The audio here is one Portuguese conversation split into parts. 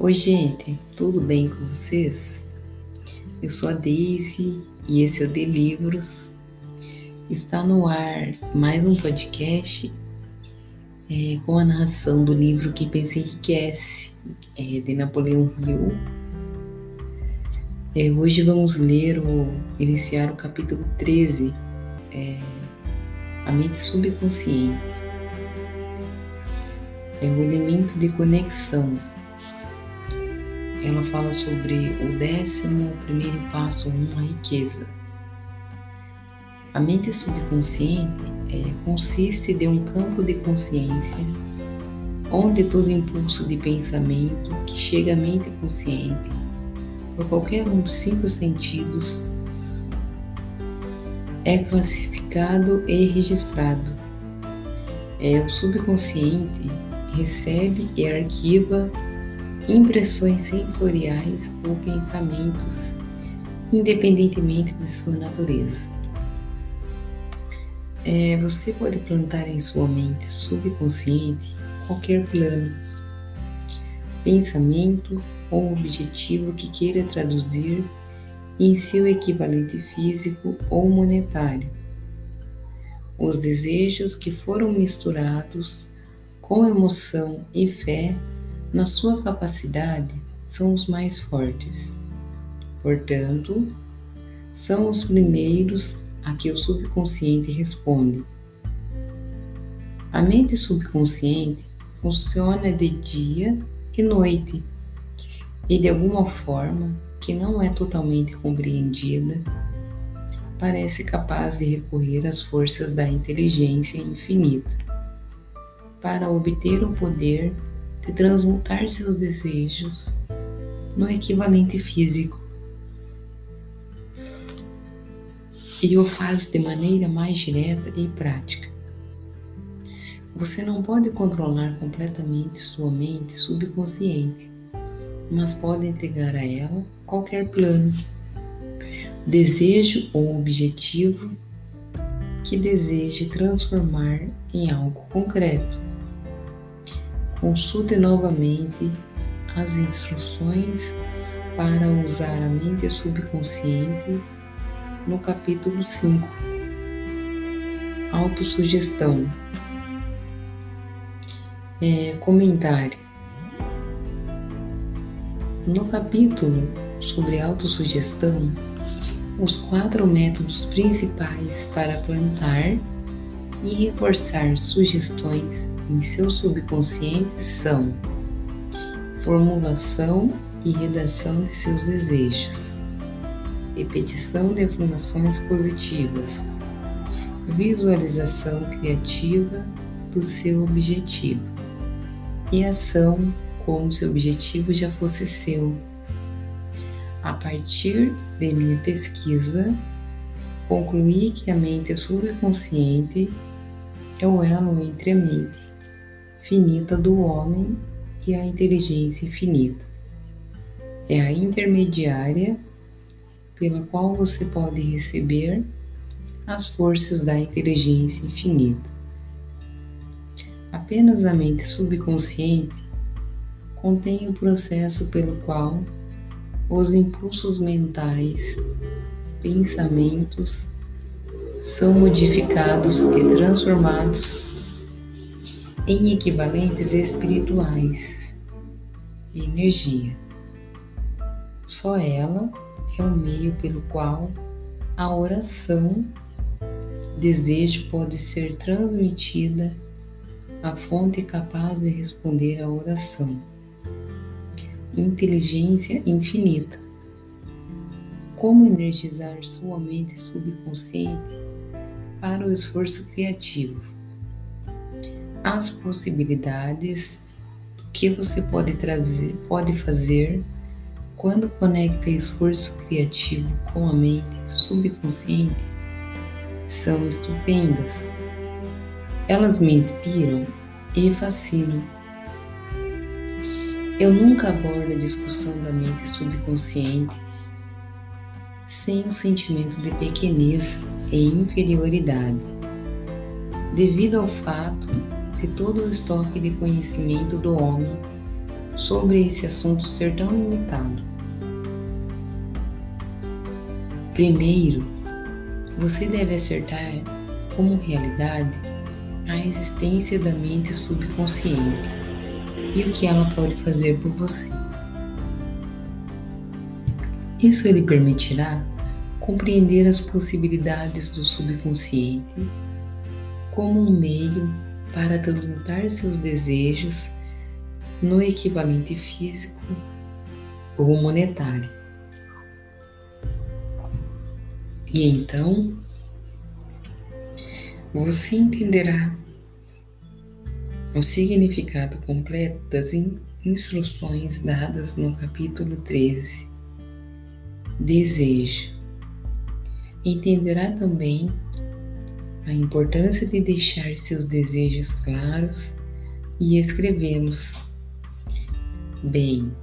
Oi, gente, tudo bem com vocês? Eu sou a Daisy e esse é o De Livros. Está no ar mais um podcast é, com a narração do livro Que Pensa Enriquece, é, de Napoleão Hill. É, hoje vamos ler ou iniciar o capítulo 13, é, A Mente Subconsciente. É o elemento de conexão ela fala sobre o décimo primeiro passo rumo à riqueza. A mente subconsciente é, consiste de um campo de consciência onde todo impulso de pensamento que chega à mente consciente por qualquer um dos cinco sentidos é classificado e registrado. É, o subconsciente recebe e arquiva impressões sensoriais ou pensamentos, independentemente de sua natureza. É, você pode plantar em sua mente subconsciente qualquer plano, pensamento ou objetivo que queira traduzir em seu equivalente físico ou monetário. Os desejos que foram misturados com emoção e fé na sua capacidade são os mais fortes. Portanto, são os primeiros a que o subconsciente responde. A mente subconsciente funciona de dia e noite e de alguma forma que não é totalmente compreendida, parece capaz de recorrer às forças da inteligência infinita para obter o poder de transmutar seus desejos no equivalente físico. E o faz de maneira mais direta e prática. Você não pode controlar completamente sua mente subconsciente, mas pode entregar a ela qualquer plano, desejo ou objetivo que deseje transformar em algo concreto. Consulte novamente as instruções para usar a mente subconsciente no capítulo 5. Autossugestão. É, comentário. No capítulo sobre autossugestão, os quatro métodos principais para plantar e reforçar sugestões em seu subconsciente são formulação e redação de seus desejos, repetição de afirmações positivas, visualização criativa do seu objetivo e ação como se o objetivo já fosse seu. A partir de minha pesquisa, concluí que a mente subconsciente é o elo entre a mente finita do homem e a inteligência infinita. É a intermediária pela qual você pode receber as forças da inteligência infinita. Apenas a mente subconsciente contém o processo pelo qual os impulsos mentais, pensamentos são modificados e transformados em equivalentes espirituais energia. Só ela é o meio pelo qual a oração, desejo pode ser transmitida à fonte capaz de responder à oração. Inteligência infinita. Como energizar sua mente subconsciente para o esforço criativo. As possibilidades que você pode trazer, pode fazer quando conecta esforço criativo com a mente subconsciente são estupendas. Elas me inspiram e fascinam. Eu nunca abordo a discussão da mente subconsciente sem um sentimento de pequenez e inferioridade, devido ao fato de todo o estoque de conhecimento do homem sobre esse assunto ser tão limitado? Primeiro, você deve acertar como realidade a existência da mente subconsciente e o que ela pode fazer por você. Isso lhe permitirá compreender as possibilidades do subconsciente como um meio para transmutar seus desejos no equivalente físico ou monetário. E então você entenderá o significado completo das instruções dadas no capítulo 13. Desejo. Entenderá também a importância de deixar seus desejos claros e escrevê-los bem.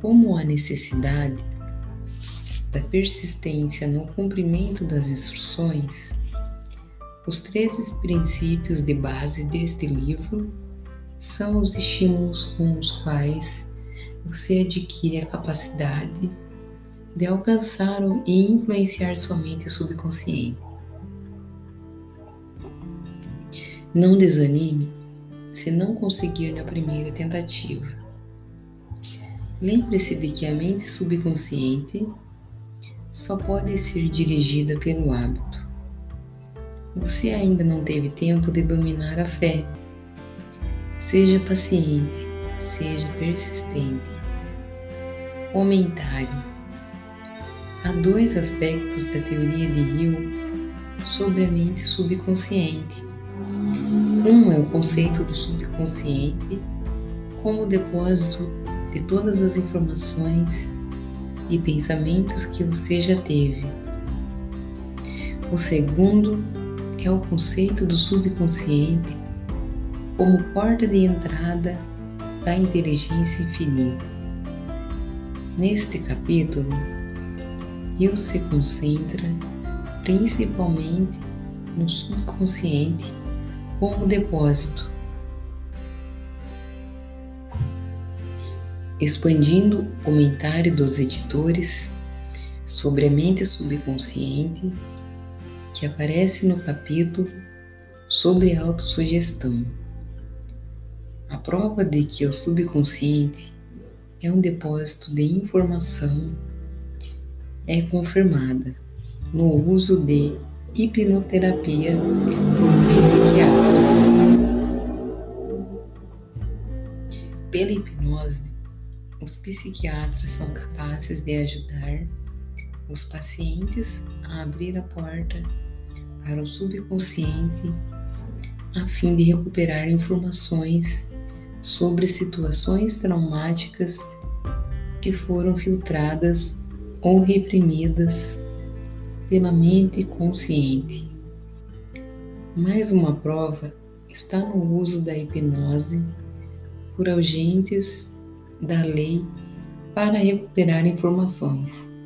Como a necessidade da persistência no cumprimento das instruções, os três princípios de base deste livro são os estímulos com os quais você adquire a capacidade de alcançar e influenciar sua mente subconsciente. Não desanime se não conseguir na primeira tentativa. Lembre-se de que a mente subconsciente só pode ser dirigida pelo hábito. Você ainda não teve tempo de dominar a fé. Seja paciente, seja persistente. Comentário: Há dois aspectos da teoria de Hill sobre a mente subconsciente. Um é o conceito do subconsciente como depósito de todas as informações e pensamentos que você já teve. O segundo é o conceito do subconsciente como porta de entrada da inteligência infinita. Neste capítulo, Hill se concentra principalmente no subconsciente como depósito, expandindo o comentário dos editores sobre a mente subconsciente que aparece no capítulo sobre autossugestão. A prova de que o subconsciente é um depósito de informação é confirmada no uso de hipnoterapia por psiquiatras. Pela hipnose, os psiquiatras são capazes de ajudar os pacientes a abrir a porta para o subconsciente a fim de recuperar informações sobre situações traumáticas que foram filtradas ou reprimidas pela mente consciente. Mais uma prova está no uso da hipnose por agentes da lei para recuperar informações.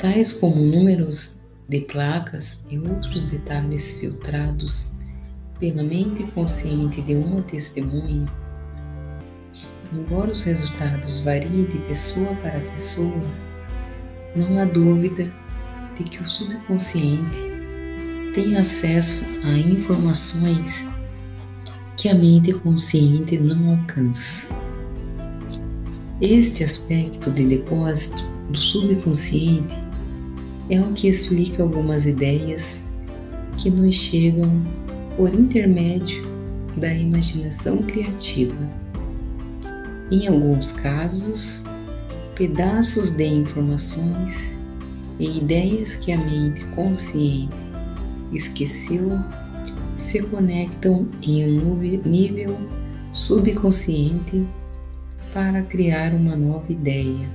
tais como números de placas e outros detalhes filtrados pela mente consciente de uma testemunha, embora os resultados variem de pessoa para pessoa, não há dúvida de que o subconsciente tem acesso a informações que a mente consciente não alcança. Este aspecto de depósito do subconsciente é o que explica algumas ideias que nos chegam por intermédio da imaginação criativa. Em alguns casos, pedaços de informações e ideias que a mente consciente esqueceu se conectam em um nível subconsciente para criar uma nova ideia.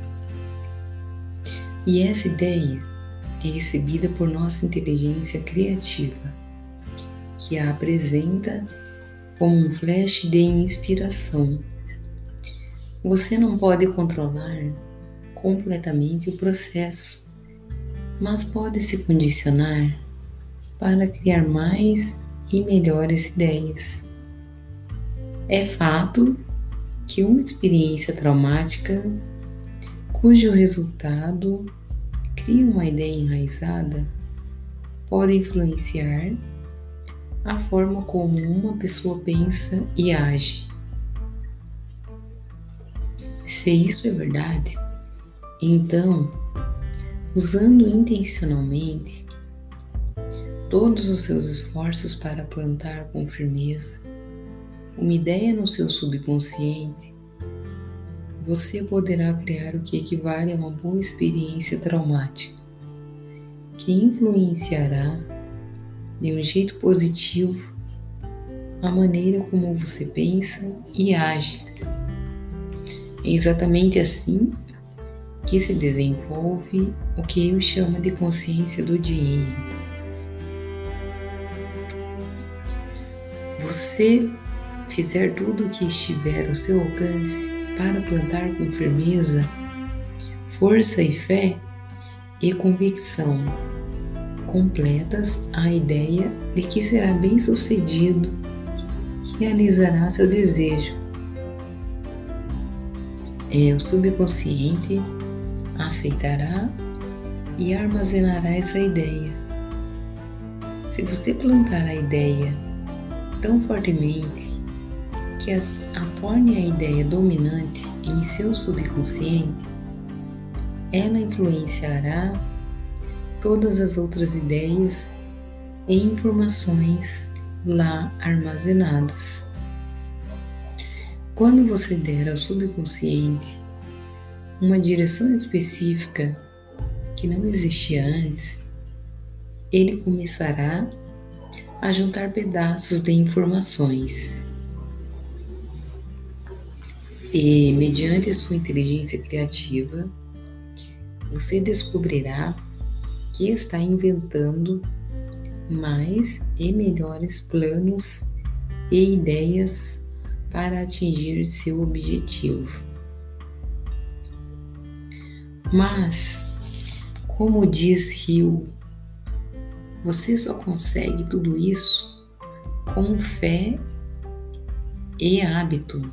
E essa ideia é recebida por nossa inteligência criativa, que a apresenta como um flash de inspiração. Você não pode controlar completamente o processo, mas pode se condicionar para criar mais e melhores ideias. É fato que uma experiência traumática, cujo resultado cria uma ideia enraizada, pode influenciar a forma como uma pessoa pensa e age. Se isso é verdade, então, usando intencionalmente todos os seus esforços para plantar com firmeza uma ideia no seu subconsciente, você poderá criar o que equivale a uma boa experiência traumática, que influenciará de um jeito positivo a maneira como você pensa e age. É exatamente assim que se desenvolve o que eu chamo de consciência do dinheiro. Você fizer tudo o que estiver ao seu alcance para plantar com firmeza, força e fé e convicção completas a ideia de que será bem sucedido, realizará seu desejo. É, o subconsciente aceitará e armazenará essa ideia. Se você plantar a ideia tão fortemente que a, a torne a ideia dominante em seu subconsciente, ela influenciará todas as outras ideias e informações lá armazenadas. Quando você der ao subconsciente uma direção específica que não existia antes, ele começará a juntar pedaços de informações. E, mediante sua inteligência criativa, você descobrirá que está inventando mais e melhores planos e ideias para atingir seu objetivo. Mas, como diz Rio, você só consegue tudo isso com fé e hábito.